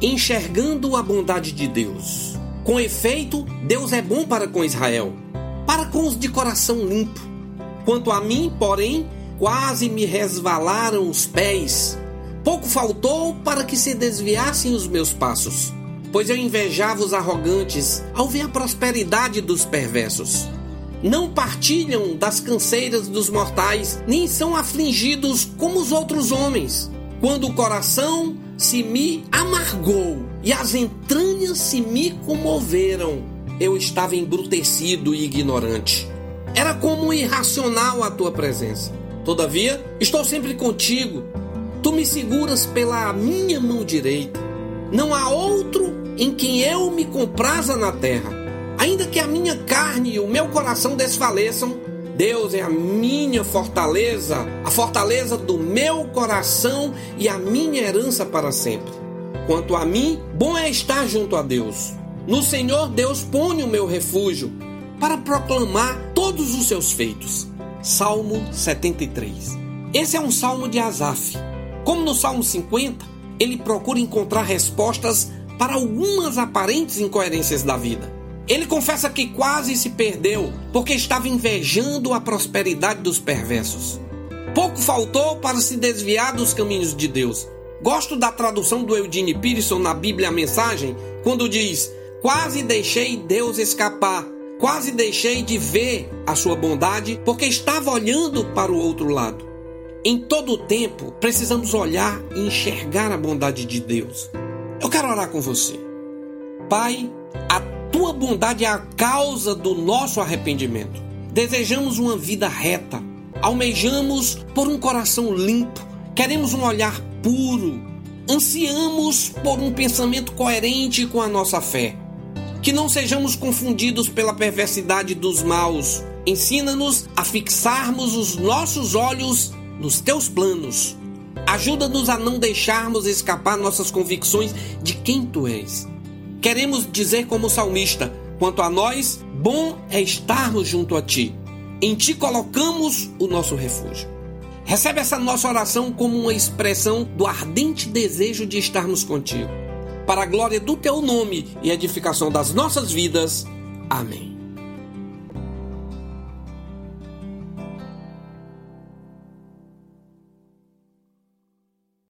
enxergando a bondade de Deus. Com efeito, Deus é bom para com Israel, para com os de coração limpo. Quanto a mim, porém, quase me resvalaram os pés. Pouco faltou para que se desviassem os meus passos, pois eu invejava os arrogantes ao ver a prosperidade dos perversos. Não partilham das canseiras dos mortais, nem são afligidos como os outros homens. Quando o coração se me amargou e as entranhas se me comoveram, eu estava embrutecido e ignorante. Era como irracional a tua presença. Todavia, estou sempre contigo. Tu me seguras pela minha mão direita. Não há outro em quem eu me compraza na terra. Ainda que a minha carne e o meu coração desfaleçam, Deus é a minha fortaleza, a fortaleza do meu coração e a minha herança para sempre. Quanto a mim, bom é estar junto a Deus. No Senhor Deus põe o meu refúgio para proclamar todos os seus feitos. Salmo 73. Esse é um salmo de Asaf. Como no Salmo 50, ele procura encontrar respostas para algumas aparentes incoerências da vida. Ele confessa que quase se perdeu porque estava invejando a prosperidade dos perversos. Pouco faltou para se desviar dos caminhos de Deus. Gosto da tradução do Eugene Peterson na Bíblia a Mensagem, quando diz: Quase deixei Deus escapar Quase deixei de ver a sua bondade porque estava olhando para o outro lado. Em todo o tempo, precisamos olhar e enxergar a bondade de Deus. Eu quero orar com você. Pai, a tua bondade é a causa do nosso arrependimento. Desejamos uma vida reta, almejamos por um coração limpo, queremos um olhar puro, ansiamos por um pensamento coerente com a nossa fé que não sejamos confundidos pela perversidade dos maus. Ensina-nos a fixarmos os nossos olhos nos teus planos. Ajuda-nos a não deixarmos escapar nossas convicções de quem tu és. Queremos dizer como salmista: quanto a nós, bom é estarmos junto a ti. Em ti colocamos o nosso refúgio. Recebe essa nossa oração como uma expressão do ardente desejo de estarmos contigo para a glória do teu nome e edificação das nossas vidas. Amém.